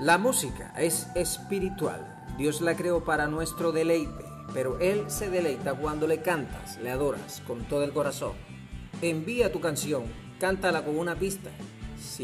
La música es espiritual. Dios la creó para nuestro deleite, pero Él se deleita cuando le cantas, le adoras con todo el corazón. Envía tu canción, cántala con una pista